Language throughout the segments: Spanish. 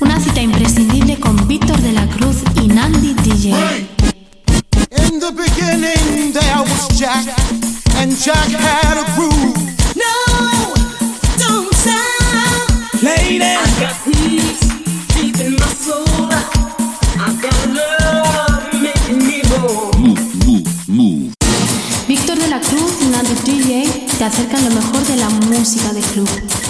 Una cita imprescindible con Víctor de la Cruz y Nandi DJ. In the beginning, there was Jack, and Jack had a groove. No, don't stop. Lady, I got peace deep in my soul. I got love making me roll. Víctor de la Cruz y Nandi DJ te acercan lo mejor de la música de club.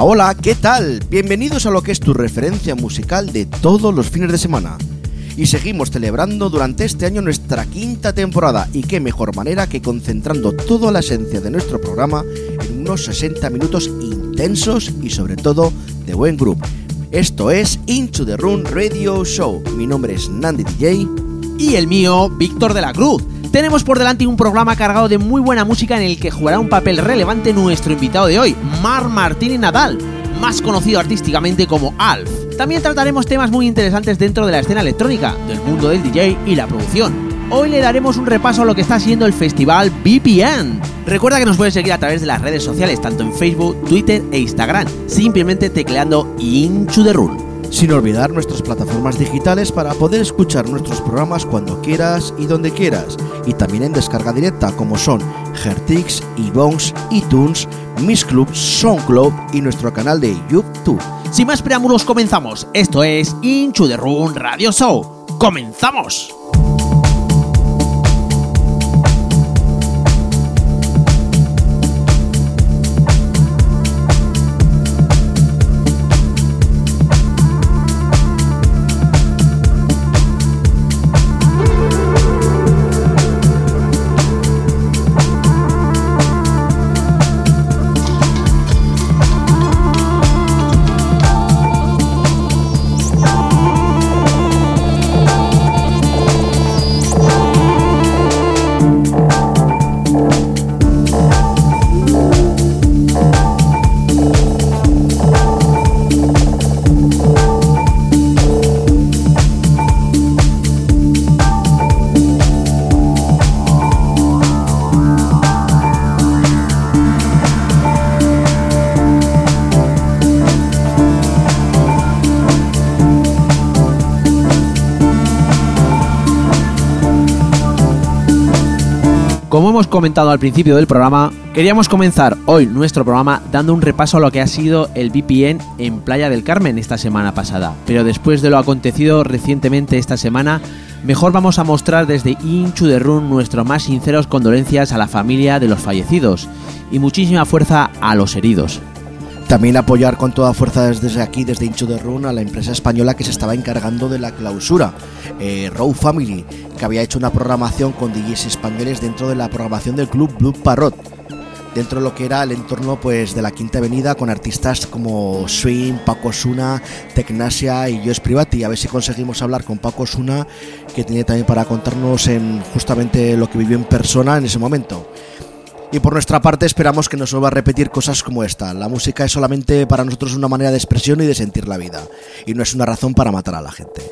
Hola, ¿qué tal? Bienvenidos a lo que es tu referencia musical de todos los fines de semana. Y seguimos celebrando durante este año nuestra quinta temporada y qué mejor manera que concentrando toda la esencia de nuestro programa en unos 60 minutos intensos y sobre todo de buen grupo. Esto es Into the Room Radio Show. Mi nombre es Nandi DJ. y el mío, Víctor de la Cruz. Tenemos por delante un programa cargado de muy buena música en el que jugará un papel relevante nuestro invitado de hoy, Mar Martínez Nadal, más conocido artísticamente como Alf. También trataremos temas muy interesantes dentro de la escena electrónica, del mundo del DJ y la producción. Hoy le daremos un repaso a lo que está siendo el festival VPN. Recuerda que nos puedes seguir a través de las redes sociales, tanto en Facebook, Twitter e Instagram, simplemente tecleando Into the Room. Sin olvidar nuestras plataformas digitales para poder escuchar nuestros programas cuando quieras y donde quieras. Y también en descarga directa como son Gertix, iBones, iTunes, Miss Club, SoundCloud y nuestro canal de YouTube. Sin más preámbulos, comenzamos. Esto es Into the Room Radio Show. ¡Comenzamos! Hemos comentado al principio del programa, queríamos comenzar hoy nuestro programa dando un repaso a lo que ha sido el VPN en Playa del Carmen esta semana pasada. Pero después de lo acontecido recientemente esta semana, mejor vamos a mostrar desde Inchu de nuestras más sinceros condolencias a la familia de los fallecidos y muchísima fuerza a los heridos. También apoyar con toda fuerza desde aquí, desde Incho de Run, a la empresa española que se estaba encargando de la clausura, eh, Row Family, que había hecho una programación con DJs españoles dentro de la programación del club Blue Parrot dentro de lo que era el entorno pues de la Quinta Avenida con artistas como Swing, Paco Osuna, Tecnasia y Joes Privati. A ver si conseguimos hablar con Paco Osuna, que tiene también para contarnos en justamente lo que vivió en persona en ese momento. Y por nuestra parte esperamos que nos vuelva a repetir cosas como esta. La música es solamente para nosotros una manera de expresión y de sentir la vida, y no es una razón para matar a la gente.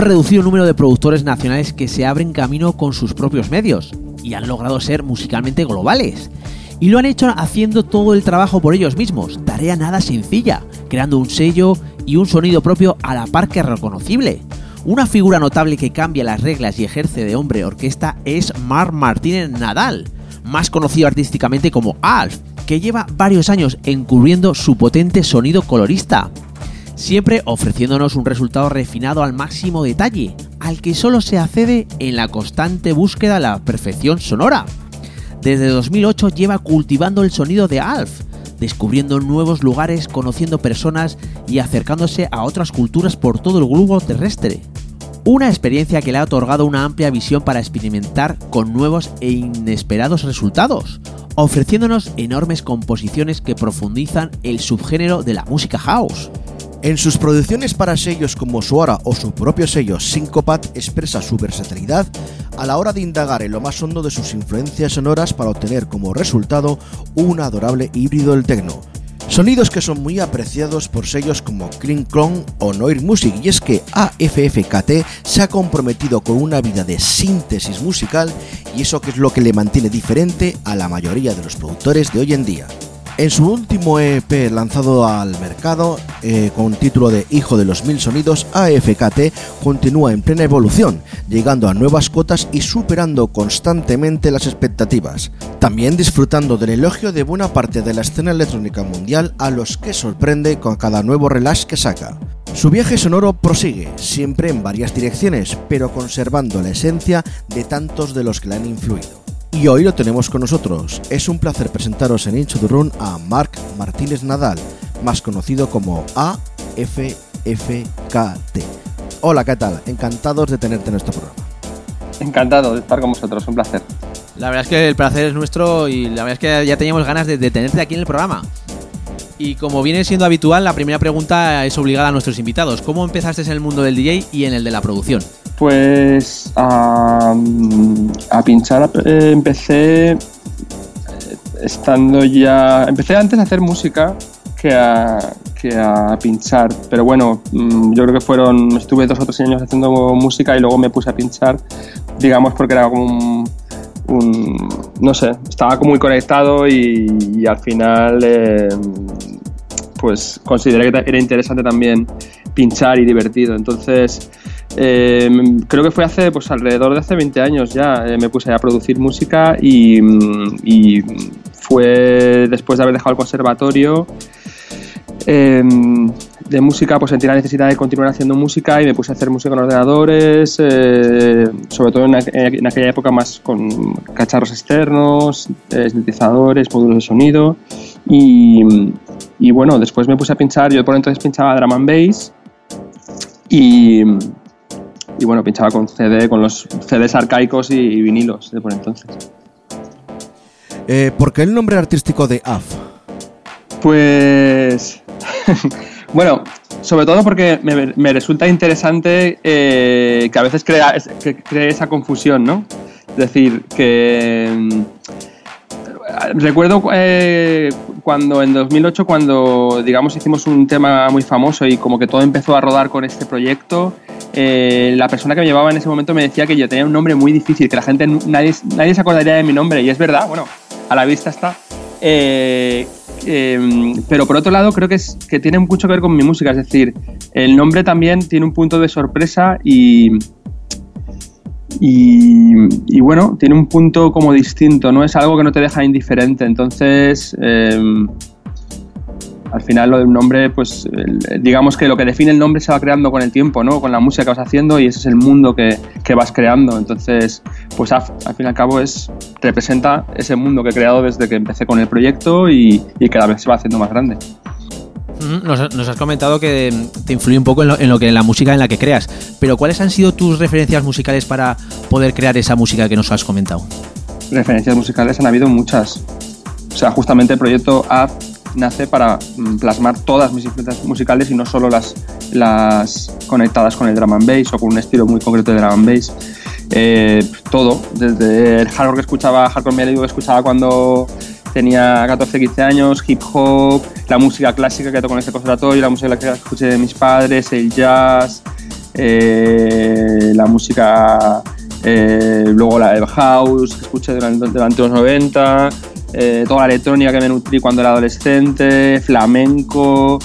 Reducido número de productores nacionales que se abren camino con sus propios medios y han logrado ser musicalmente globales. Y lo han hecho haciendo todo el trabajo por ellos mismos, tarea nada sencilla, creando un sello y un sonido propio a la par que reconocible. Una figura notable que cambia las reglas y ejerce de hombre orquesta es Marc Martínez Nadal, más conocido artísticamente como Alf, que lleva varios años encubriendo su potente sonido colorista, siempre ofreciéndonos un resultado refinado al máximo detalle, al que solo se accede en la constante búsqueda de la perfección sonora. Desde 2008 lleva cultivando el sonido de Alf, descubriendo nuevos lugares, conociendo personas y acercándose a otras culturas por todo el globo terrestre. Una experiencia que le ha otorgado una amplia visión para experimentar con nuevos e inesperados resultados, ofreciéndonos enormes composiciones que profundizan el subgénero de la música house. En sus producciones para sellos como Suara o su propio sello Syncopat expresa su versatilidad a la hora de indagar en lo más hondo de sus influencias sonoras para obtener como resultado un adorable híbrido del techno. Sonidos que son muy apreciados por sellos como Kling Klong o Noir Music y es que AFFKT se ha comprometido con una vida de síntesis musical y eso que es lo que le mantiene diferente a la mayoría de los productores de hoy en día. En su último EP lanzado al mercado, eh, con título de Hijo de los Mil Sonidos, AFKT continúa en plena evolución, llegando a nuevas cotas y superando constantemente las expectativas. También disfrutando del elogio de buena parte de la escena electrónica mundial a los que sorprende con cada nuevo relax que saca. Su viaje sonoro prosigue, siempre en varias direcciones, pero conservando la esencia de tantos de los que le han influido. Y hoy lo tenemos con nosotros. Es un placer presentaros en Incho the Run a Marc Martínez Nadal, más conocido como AFFKT. Hola, ¿qué tal? Encantados de tenerte en nuestro programa. Encantado de estar con vosotros, un placer. La verdad es que el placer es nuestro y la verdad es que ya teníamos ganas de, de tenerte aquí en el programa. Y como viene siendo habitual, la primera pregunta es obligada a nuestros invitados. ¿Cómo empezaste en el mundo del DJ y en el de la producción? Pues a, a pinchar eh, empecé eh, estando ya... Empecé antes a hacer música que a, que a pinchar, pero bueno, mm, yo creo que fueron... Estuve dos o tres años haciendo música y luego me puse a pinchar, digamos porque era como un... un- no sé, estaba como muy conectado y, y al final eh, pues consideré que era interesante también pinchar y divertido. Entonces, eh, creo que fue hace, pues alrededor de hace 20 años ya, eh, me puse a producir música y, fue después de haber dejado el conservatorio eh, de música, pues sentí la necesidad de continuar haciendo música y me puse a hacer música en ordenadores, eh, sobre todo en, aqu- en aquella época más con cacharros externos, sintetizadores, módulos de sonido y, y bueno, después me puse a pinchar, yo por entonces pinchaba drum and bass y, y bueno, pinchaba con CD, con los CDs arcaicos y, y vinilos de por entonces. Eh, ¿Por qué el nombre artístico de AF? Pues bueno, sobre todo porque me, me resulta interesante eh, que a veces crea, que cree esa confusión, ¿no? Es decir, que mm, recuerdo eh, cuando en 2008, cuando digamos hicimos un tema muy famoso y como que todo empezó a rodar con este proyecto, eh, la persona que me llevaba en ese momento me decía que yo tenía un nombre muy difícil, que la gente, nadie, nadie se acordaría de mi nombre y es verdad, bueno, a la vista está. Eh, em, pero por otro lado creo que, es, que tiene mucho que ver con mi música, es decir, el nombre también tiene un punto de sorpresa y, y, bueno, tiene un punto como distinto, no es algo que no te deja indiferente. Entonces, em, al final lo de un nombre, pues digamos que lo que define el nombre se va creando con el tiempo, ¿no? Con la música que vas haciendo y ese es el mundo que, que vas creando. Entonces, pues al, fin y al cabo es, representa ese mundo que he creado desde que empecé con el proyecto y cada vez se va haciendo más grande. Nos, has comentado que te influye un poco en lo, que en la música en la que creas, pero ¿cuáles han sido tus referencias musicales para poder crear esa música que nos has comentado? Referencias musicales han habido muchas. O sea, justamente el proyecto App nace para mm, plasmar todas mis influencias musicales y no solo las, las conectadas con el drum and bass o con un estilo muy concreto de drum and bass. Eh, todo, desde el hardcore que escuchaba, hardcore melódico que escuchaba cuando tenía 14, 15 años, hip hop, la música clásica que toco en este conservatorio, la música que escuché de mis padres, el jazz, eh, la música, eh, luego la del house que escuché durante, durante los 90, eh, toda la electrónica que me nutrí cuando era adolescente, flamenco,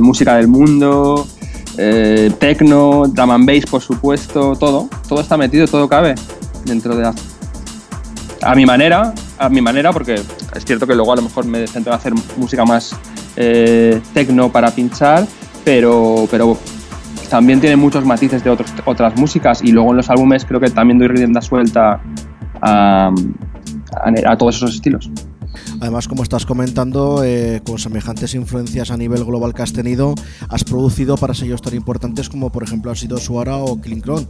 música del mundo, techno, drum and bass, por supuesto, todo, todo está metido, todo cabe dentro de a mi manera, a mi manera, porque es cierto que luego a lo mejor me centro en hacer música más eh, tecno para pinchar, pero, pero también tiene muchos matices de otras músicas y luego en los álbumes creo que también doy rienda suelta a todos esos estilos. Además, como estás comentando, eh, con semejantes influencias a nivel global que has tenido, has producido para sellos tan importantes como, por ejemplo, ha sido Suara o Klinkron.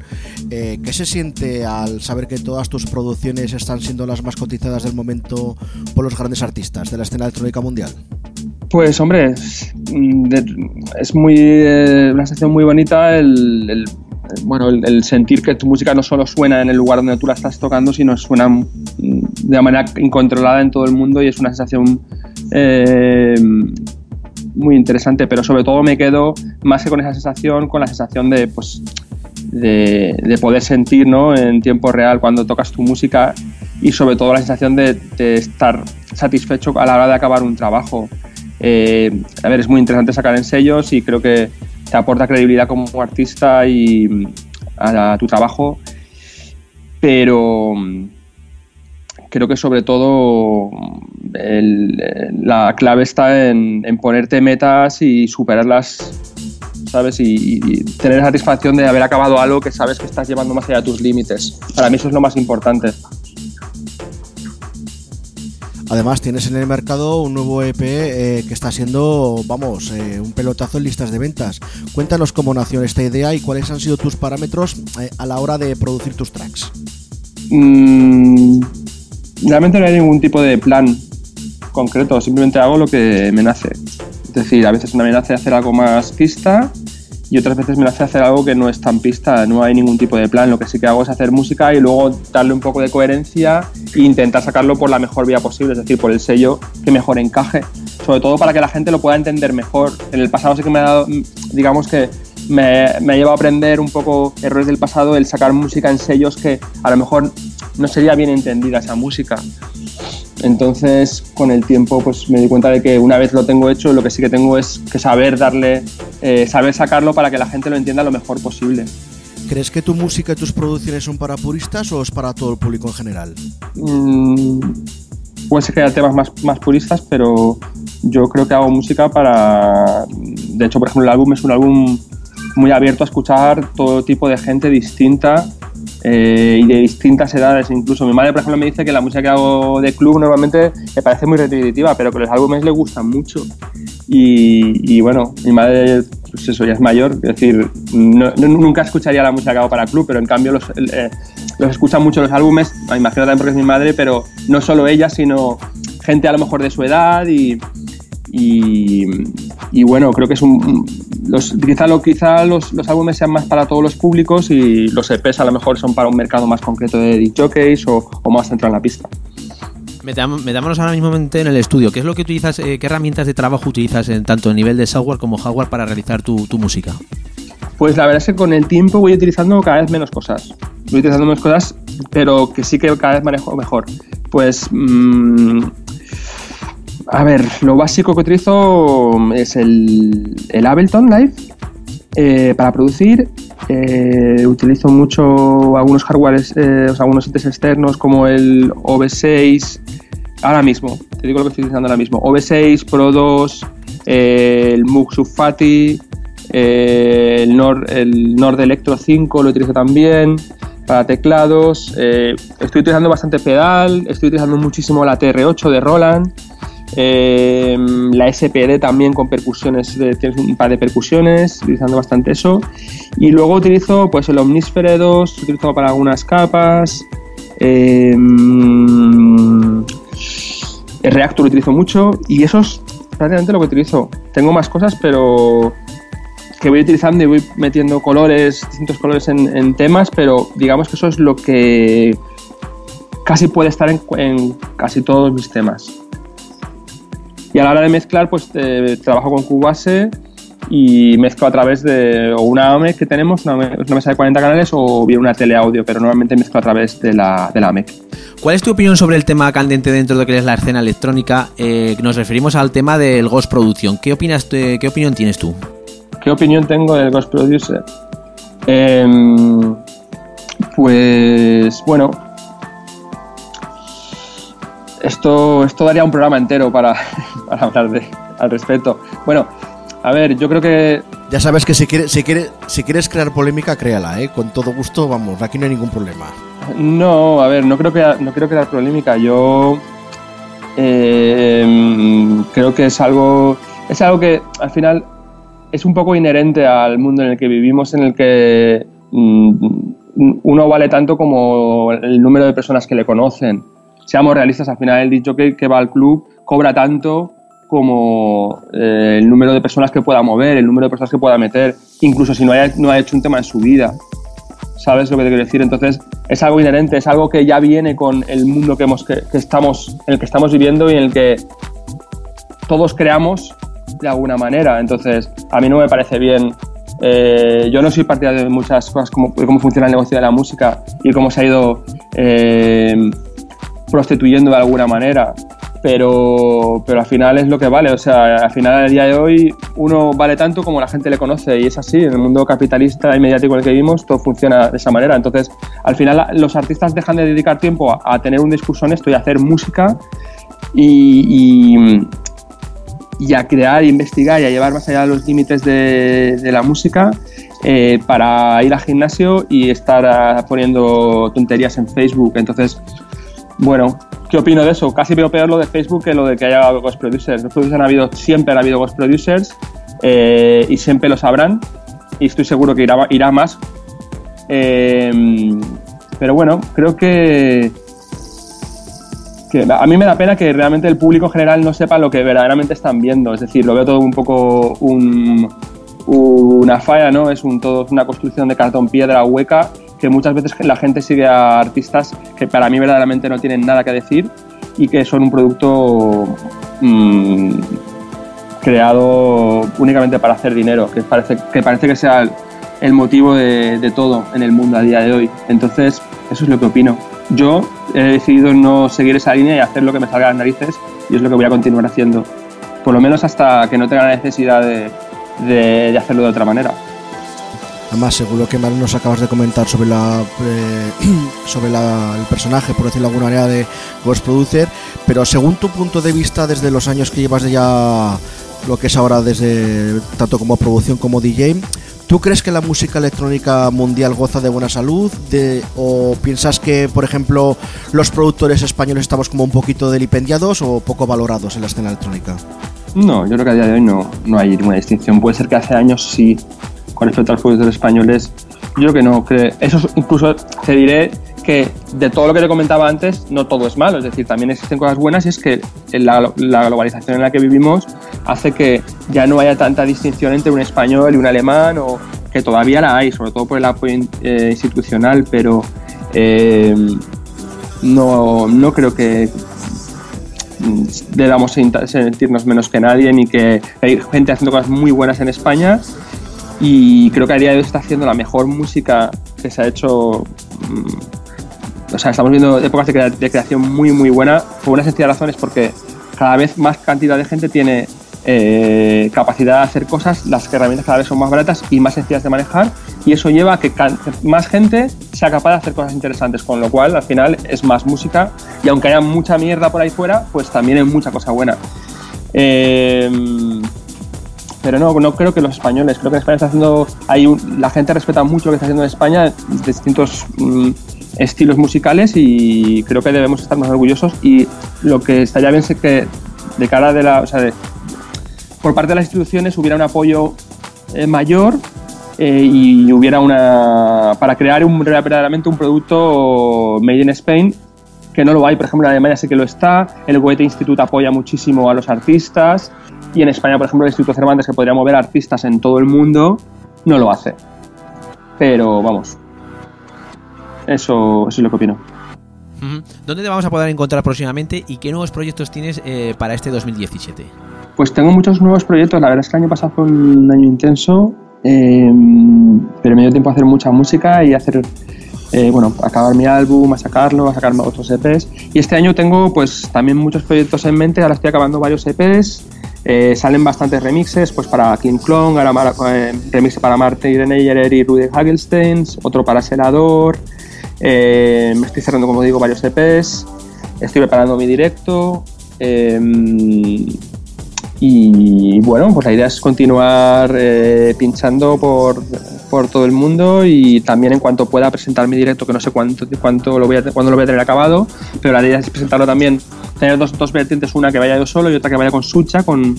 Eh, ¿Qué se siente al saber que todas tus producciones están siendo las más cotizadas del momento por los grandes artistas de la escena electrónica mundial? Pues hombre, es, muy eh, una sensación muy bonita el bueno, el, sentir que tu música no solo suena en el lugar donde tú la estás tocando, sino suena de manera incontrolada en todo el mundo y es una sensación eh, muy interesante, pero sobre todo me quedo más que con esa sensación, con la sensación de, pues, de, poder sentir ¿no? en tiempo real cuando tocas tu música y sobre todo la sensación de, estar satisfecho a la hora de acabar un trabajo. Eh, a ver, es muy interesante sacar en sellos y creo que te aporta credibilidad como artista y mm, a, tu trabajo, pero mm, creo que sobre todo mm, la clave está en, ponerte metas y superarlas, ¿sabes? Y, y, tener satisfacción de haber acabado algo que sabes que estás llevando más allá de tus límites. Para mí eso es lo más importante. Además, tienes en el mercado un nuevo EP eh, que está siendo, vamos, eh, un pelotazo en listas de ventas. Cuéntanos cómo nació esta idea y cuáles han sido tus parámetros eh, a la hora de producir tus tracks. Mm, realmente no hay ningún tipo de plan concreto, simplemente hago lo que me nace. Es decir, a veces me nace hacer algo más pista y otras veces me hace hacer algo que no es tan pista, no hay ningún tipo de plan. Lo que sí que hago es hacer música y luego darle un poco de coherencia e intentar sacarlo por la mejor vía posible, es decir, por el sello que mejor encaje. Sobre todo para que la gente lo pueda entender mejor. En el pasado sí que me ha dado, digamos que me, me ha llevado a aprender un poco errores del pasado, el sacar música en sellos que a lo mejor no sería bien entendida esa música. Entonces, con el tiempo, pues me di cuenta de que una vez lo tengo hecho, lo que sí que tengo es que saber darle, eh, saber sacarlo para que la gente lo entienda lo mejor posible. ¿Crees que tu música y tus producciones son para puristas o es para todo el público en general? Mm, puede ser que haya temas más, más puristas, pero yo creo que hago música para... De hecho, por ejemplo, el álbum es un álbum muy abierto a escuchar todo tipo de gente distinta eh, y de distintas edades incluso. Mi madre, por ejemplo, me dice que la música que hago de club normalmente me parece muy repetitiva, pero que los álbumes le gustan mucho. Y, bueno, mi madre, pues eso, ya es mayor, es decir, nunca escucharía la música que hago para club, pero en cambio los, eh, los escuchan mucho los álbumes, me imagino también porque es mi madre, pero no solo ella, sino gente a lo mejor de su edad y, y, bueno, creo que es un. Los, quizá lo, quizá los, los, álbumes sean más para todos los públicos y los EPs a lo mejor son para un mercado más concreto de jockeys o, o más centrado en la pista. Metámonos ahora mismo en el estudio. ¿Qué es lo que utilizas, eh, qué herramientas de trabajo utilizas en tanto a nivel de software como hardware para realizar tu, tu música? Pues la verdad es que con el tiempo voy utilizando cada vez menos cosas. Voy utilizando menos cosas, pero que sí que cada vez manejo mejor. Pues. mm, a ver, lo básico que utilizo es el, el Ableton Live eh, para producir. Eh, utilizo mucho algunos hardwares, eh, o sea, algunos sitios externos como el OB6. Ahora mismo, te digo lo que estoy utilizando ahora mismo: OB6, Pro 2, eh, el Moog Subfati, el, Nord, el Nord Electro 5 lo utilizo también para teclados. estoy utilizando bastante pedal, estoy utilizando muchísimo la TR8 de Roland. Eh, la SPD también con percusiones, de- tienes un par de percusiones, utilizando bastante eso. Y luego utilizo pues el Omnisphere 2, utilizo para algunas capas. eh, mm, el Reactor lo utilizo mucho y eso es prácticamente lo que utilizo. Tengo más cosas, pero que voy utilizando y voy metiendo colores, distintos colores en, temas, pero digamos que eso es lo que casi puede estar en casi todos mis temas. Y a la hora de mezclar, pues eh, trabajo con Cubase y mezclo a través de una AMEC que tenemos, una, una mesa de 40 canales, o bien una teleaudio, pero normalmente mezclo a través de la, de la AMEC. ¿Cuál es tu opinión sobre el tema candente dentro de lo que es la escena electrónica? Eh, nos referimos al tema del Ghost Production. ¿Qué, opinas, te- ¿Qué opinión tienes tú? ¿Qué opinión tengo del Ghost Producer? Em, pues bueno, esto, esto daría un programa entero para, para hablar de, al respecto. Bueno, a ver, yo creo que Ya sabes que si quieres, si quieres, si quieres crear polémica, créala, ¿eh? Con todo gusto, vamos, aquí no hay ningún problema. No, a ver, no creo que no quiero crear polémica. Yo eh, creo que es algo es algo que al final es un poco inherente al mundo en el que vivimos, en el que mm, uno vale tanto como el número de personas que le conocen. Seamos realistas, al final el dicho que, que va al club cobra tanto como eh, el número de personas que pueda mover, el número de personas que pueda meter, incluso si no haya, no ha hecho un tema en su vida. ¿Sabes lo que te quiero decir? Entonces, es algo inherente, es algo que ya viene con el mundo que, estamos, en el que estamos viviendo y en el que todos creamos de alguna manera. Entonces, a mí no me parece bien. Eh, yo no soy partidario de muchas cosas, como cómo funciona el negocio de la música y cómo se ha ido eh, prostituyendo de alguna manera. Pero, pero al final es lo que vale. O sea, al final, al día de hoy, uno vale tanto como la gente le conoce. Y es así. En el mundo capitalista y mediático en el que vivimos, todo funciona de esa manera. Entonces, al final, los artistas dejan de dedicar tiempo a, tener un discurso honesto y a hacer música. Y, y, y a crear, investigar y a llevar más allá de los límites de, de la música eh, para ir al gimnasio y estar ah, poniendo tonterías en Facebook. Entonces, bueno, ¿qué opino de eso? Casi veo peor lo de Facebook que lo de que haya Ghost Producers. Ghost Producers han habido, siempre han habido Ghost Producers eh, y siempre lo sabrán y estoy seguro que irá, irá más. Eh, pero bueno, creo que, que a mí me da pena que realmente el público en general no sepa lo que verdaderamente están viendo. Es decir, lo veo todo un poco un, una falla, ¿no? Es un, todo una construcción de cartón piedra hueca que muchas veces la gente sigue a artistas que para mí verdaderamente no tienen nada que decir y que son un producto mmm, creado únicamente para hacer dinero, que parece que, parece que sea el, motivo de, todo en el mundo a día de hoy. Entonces, eso es lo que opino. Yo he decidido no seguir esa línea y hacer lo que me salga a las narices y es lo que voy a continuar haciendo. Por lo menos hasta que no tenga la necesidad de hacerlo de otra manera. Además, según lo que nos acabas de comentar sobre la eh, sobre el personaje, por decirlo de alguna manera, de Ghost Producer, pero según tu punto de vista, desde los años que llevas ya lo que es ahora desde tanto como producción como DJ, ¿tú crees que la música electrónica mundial goza de buena salud? ¿O piensas que, por ejemplo, los productores españoles estamos como un poquito delipendiados o poco valorados en la escena electrónica? No, yo creo que a día de hoy no, no hay ninguna distinción. Puede ser que hace años sí, con respecto a los productores españoles, yo creo que no. Eso incluso te diré que de todo lo que te comentaba antes, no todo es malo. Es decir, también existen cosas buenas y es que la, la globalización en la que vivimos hace que ya no haya tanta distinción entre un español y un alemán, o que todavía la hay, sobre todo por el apoyo eh, institucional, pero eh, no, no creo que debamos sentirnos menos que nadie ni que hay gente haciendo cosas muy buenas en España y creo que a día de hoy está haciendo la mejor música que se ha hecho. mm, o sea, estamos viendo épocas de, crea- de creación muy, muy buena por una sencilla razón es porque cada vez más cantidad de gente tiene eh, capacidad de hacer cosas, las herramientas cada vez son más baratas y más sencillas de manejar y eso lleva a que más gente sea capaz de hacer cosas interesantes, con lo cual al final es más música y aunque haya mucha mierda por ahí fuera, pues también hay mucha cosa buena. Eh, pero no, no creo que los españoles, creo que en España está haciendo, hay un- la gente respeta mucho lo que está haciendo en España, distintos mm, estilos musicales y creo que debemos estar más orgullosos. Y lo que estaría bien es que de cara de la, o sea, de- por parte de las instituciones hubiera un apoyo eh, mayor eh, y hubiera una para crear un, verdaderamente un producto made in Spain que no lo hay, por ejemplo en Alemania sí que lo está, el Goethe Institute apoya muchísimo a los artistas y en España, por ejemplo, el Instituto Cervantes que podría mover artistas en todo el mundo, no lo hace. Pero vamos, eso, eso es lo que opino. ¿Dónde te vamos a poder encontrar próximamente y qué nuevos proyectos tienes eh, para este 2017? Pues tengo muchos nuevos proyectos. La verdad es que el año pasado fue un año intenso, eh, pero me dio tiempo a hacer mucha música y hacer, eh, bueno, acabar mi álbum, a sacarlo, a sacar otros EPs. Y este año tengo, pues, también muchos proyectos en mente. Ahora estoy acabando varios EPs. Eh, salen bastantes remixes, pues para King Klong, ahora para- eh, remix para Marte y Rudy Hagelstein, otro para Selador. Eh, me estoy cerrando, como digo, varios EPs. Estoy preparando mi directo. y bueno, pues la idea es continuar pinchando por, por todo el mundo y también en cuanto pueda presentar mi directo, que no sé cuánto, cuánto lo voy a, cuándo lo voy a tener acabado, pero la idea es presentarlo también, tener dos, dos vertientes, una que vaya yo solo y otra que vaya con Sucha, con,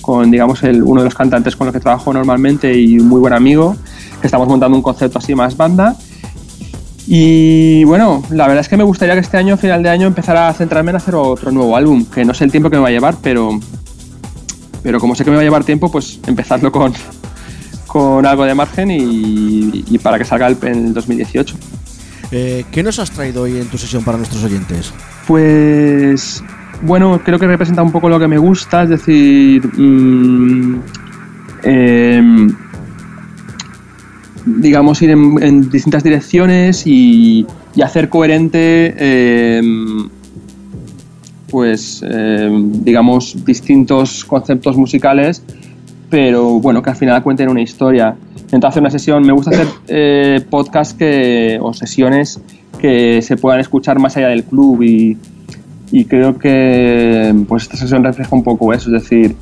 con digamos el, uno de los cantantes con los que trabajo normalmente y un muy buen amigo, que estamos montando un concepto así más banda. Y bueno, la verdad es que me gustaría que este año, final de año, empezara a centrarme en hacer otro nuevo álbum, que no sé el tiempo que me va a llevar, pero, pero como sé que me va a llevar tiempo, pues empezarlo con, con algo de margen y, y para que salga el, en el 2018. Eh, ¿Qué nos has traído hoy en tu sesión para nuestros oyentes? Pues bueno, creo que representa un poco lo que me gusta, es decir, mm, em, digamos ir en, en distintas direcciones y, y hacer coherente, em, pues em, digamos distintos conceptos musicales, pero bueno que al final cuenten una historia. Intento hacer una sesión, me gusta hacer eh, podcasts o sesiones que se puedan escuchar más allá del club y, y creo que pues esta sesión refleja un poco eso, es decir,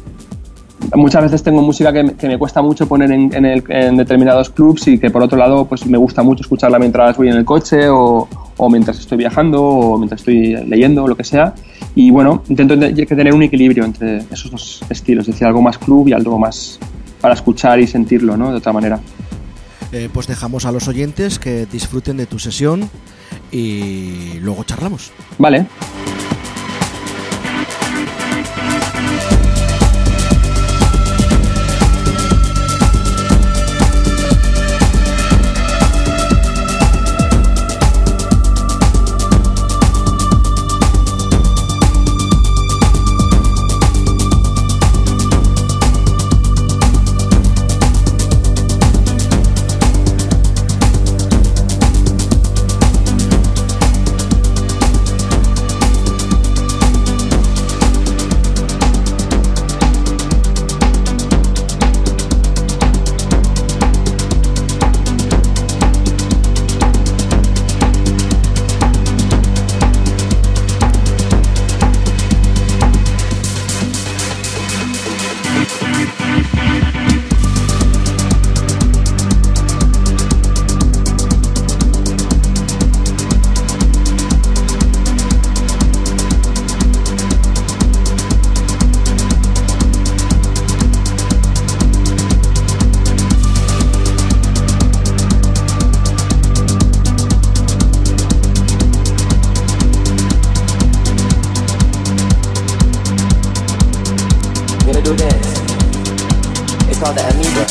muchas veces tengo música que, me- que me cuesta mucho poner en, en el- en determinados clubs y que por otro lado pues me gusta mucho escucharla mientras voy en el coche o, o mientras estoy viajando o mientras estoy leyendo o lo que sea y bueno, intento que tener un equilibrio entre esos dos estilos, es decir, algo más club y algo más para escuchar y sentirlo, ¿no? De otra manera. Eh, pues dejamos a los oyentes que disfruten de tu sesión y luego charlamos. Vale. Called the amoeba.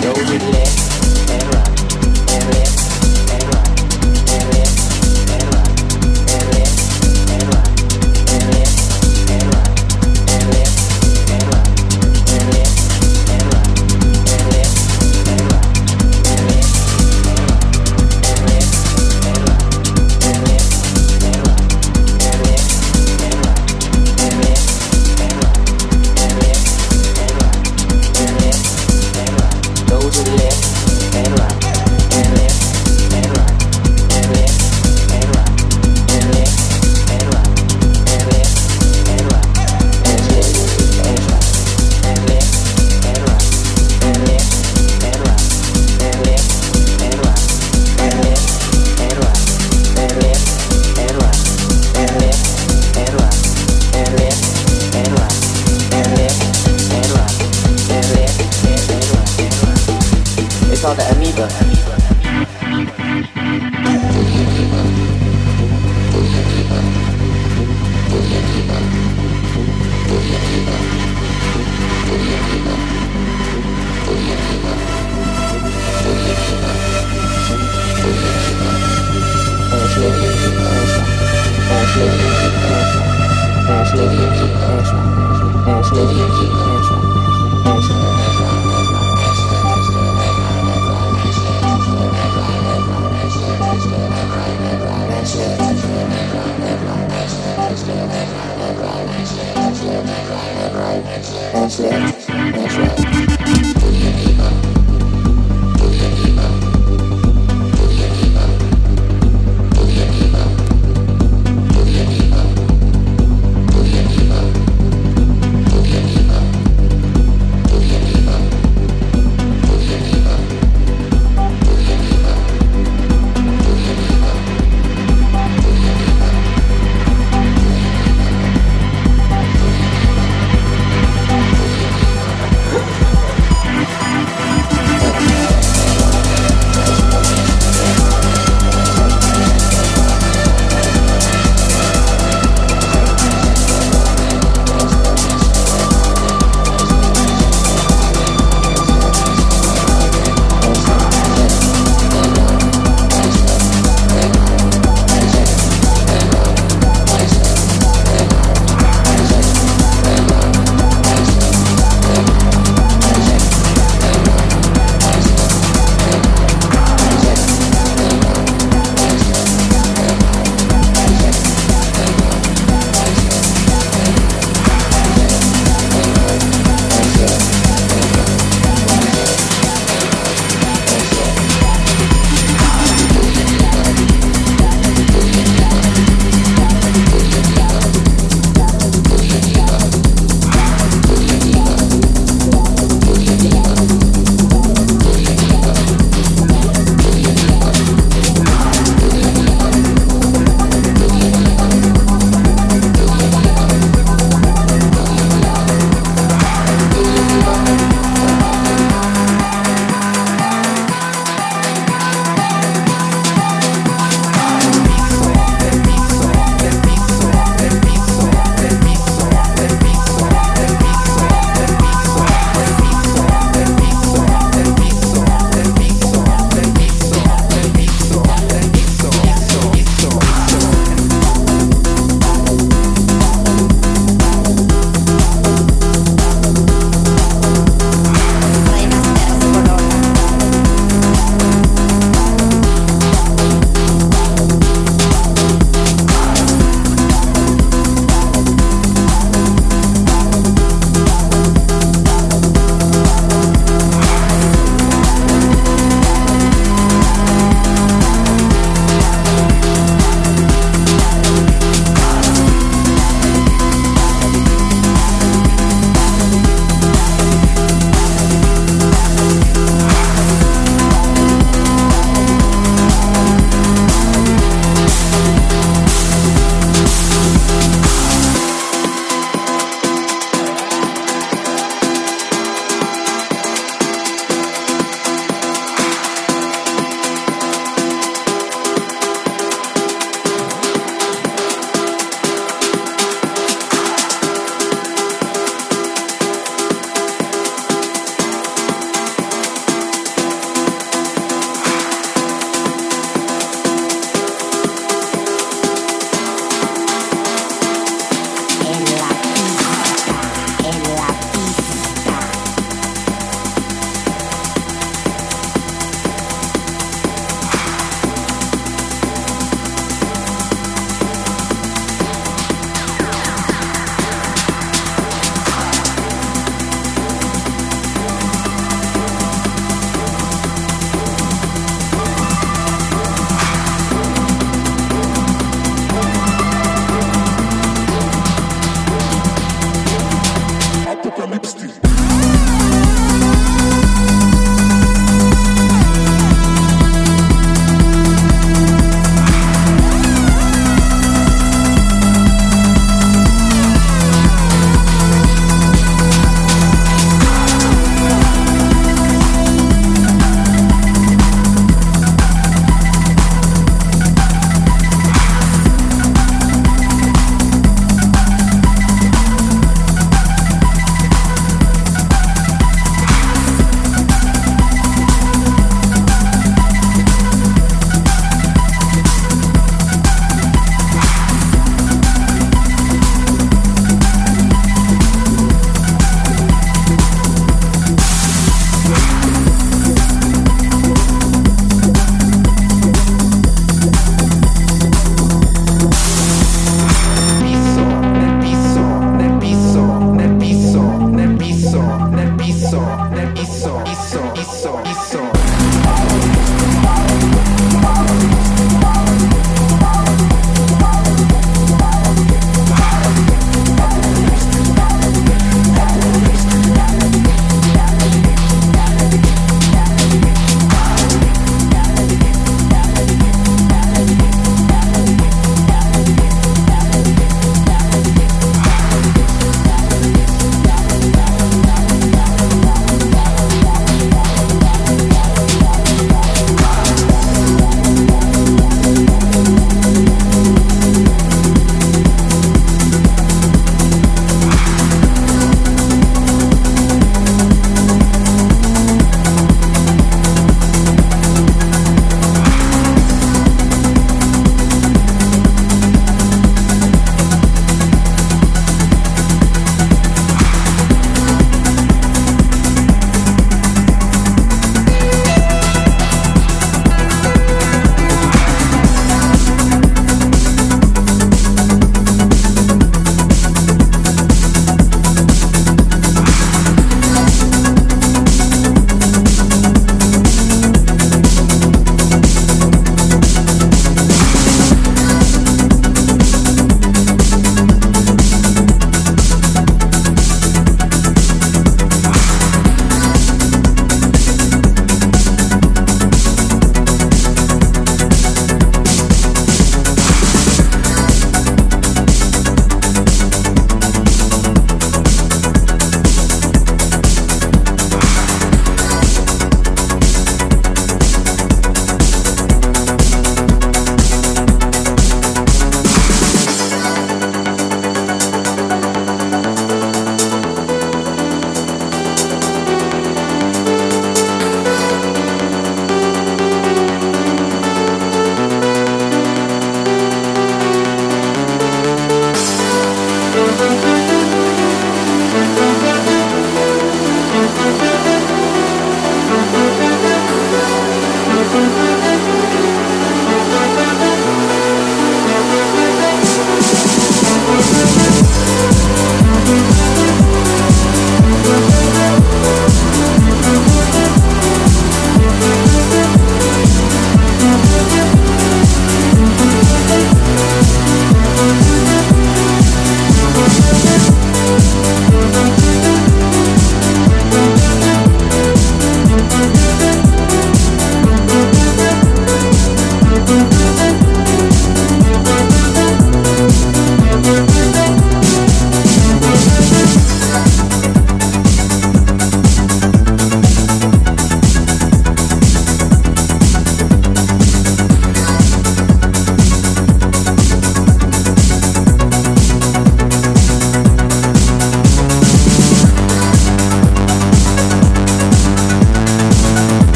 Go with left and right, and left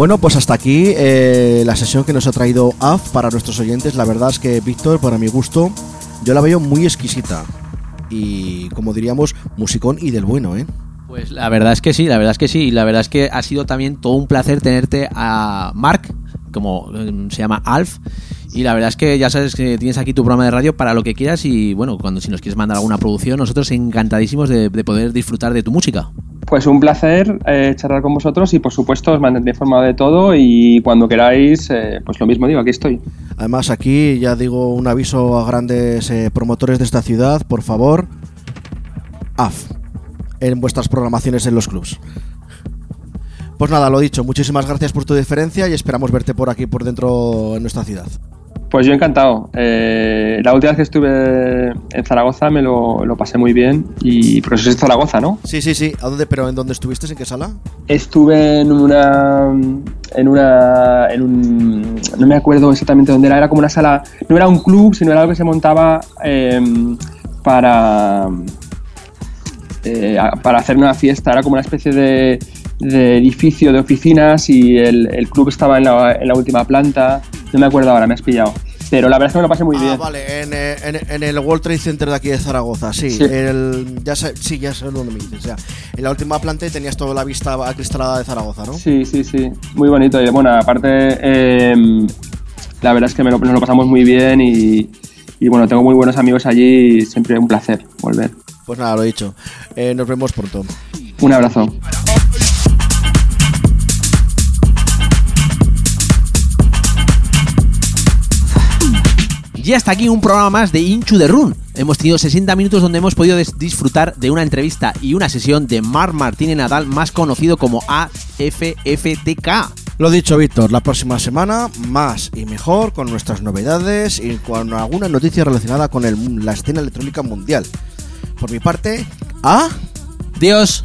Bueno, pues hasta aquí eh, la sesión que nos ha traído AF para nuestros oyentes. La verdad es que Víctor, para mi gusto, yo la veo muy exquisita. Y como diríamos, musicón y del bueno, ¿eh? Pues la verdad es que sí, la verdad es que sí. Y la verdad es que ha sido también todo un placer tenerte a Mark, como eh, se llama Alf. Y la verdad es que ya sabes que tienes aquí tu programa de radio para lo que quieras. Y bueno, cuando si nos quieres mandar alguna producción, nosotros encantadísimos de poder disfrutar de tu música. Pues un placer eh, charlar con vosotros y por supuesto os mantendré informado de todo y cuando queráis, eh, pues lo mismo digo, aquí estoy. Además, aquí ya digo un aviso a grandes eh, promotores de esta ciudad, por favor, AF, en vuestras programaciones en los clubs. Pues nada, lo dicho, muchísimas gracias por tu diferencia y esperamos verte por aquí, por dentro en nuestra ciudad. Pues yo encantado. Eh, la última vez que estuve en Zaragoza me lo, lo pasé muy bien y pero eso es Zaragoza, ¿no? Sí, sí, sí. ¿A dónde, pero en dónde estuviste? ¿En qué sala? Estuve en una en una en un no me acuerdo exactamente dónde era, era como una sala, no era un club, sino era algo que se montaba eh, para eh, para hacer una fiesta, era como una especie de, de edificio de oficinas y el, el club estaba en la, en la última planta, no me acuerdo ahora, me has pillado. Pero la verdad es que me lo pasé muy ah, bien. vale, en, en- en el World Trade Center de aquí de Zaragoza, sí. Sí. El, ya sé, sí, ya sé dónde me dices. ya. En la última planta tenías toda la vista acristalada de Zaragoza, ¿no? Sí, sí, sí. Muy bonito. Y bueno, aparte, eh, la verdad es que me lo, nos lo pasamos muy bien y, y bueno, tengo muy buenos amigos allí y siempre un placer volver. Pues nada, lo dicho. Eh, nos vemos pronto. Un abrazo. Y hasta aquí un programa más de Inchu de Run. Hemos tenido 60 minutos donde hemos podido disfrutar de una entrevista y una sesión de Mar Martínez Nadal, más conocido como AFFTK. Lo dicho, Víctor, la próxima semana más y mejor con nuestras novedades y con alguna noticia relacionada con el- la escena electrónica mundial. Por mi parte, ¿ah? Dios.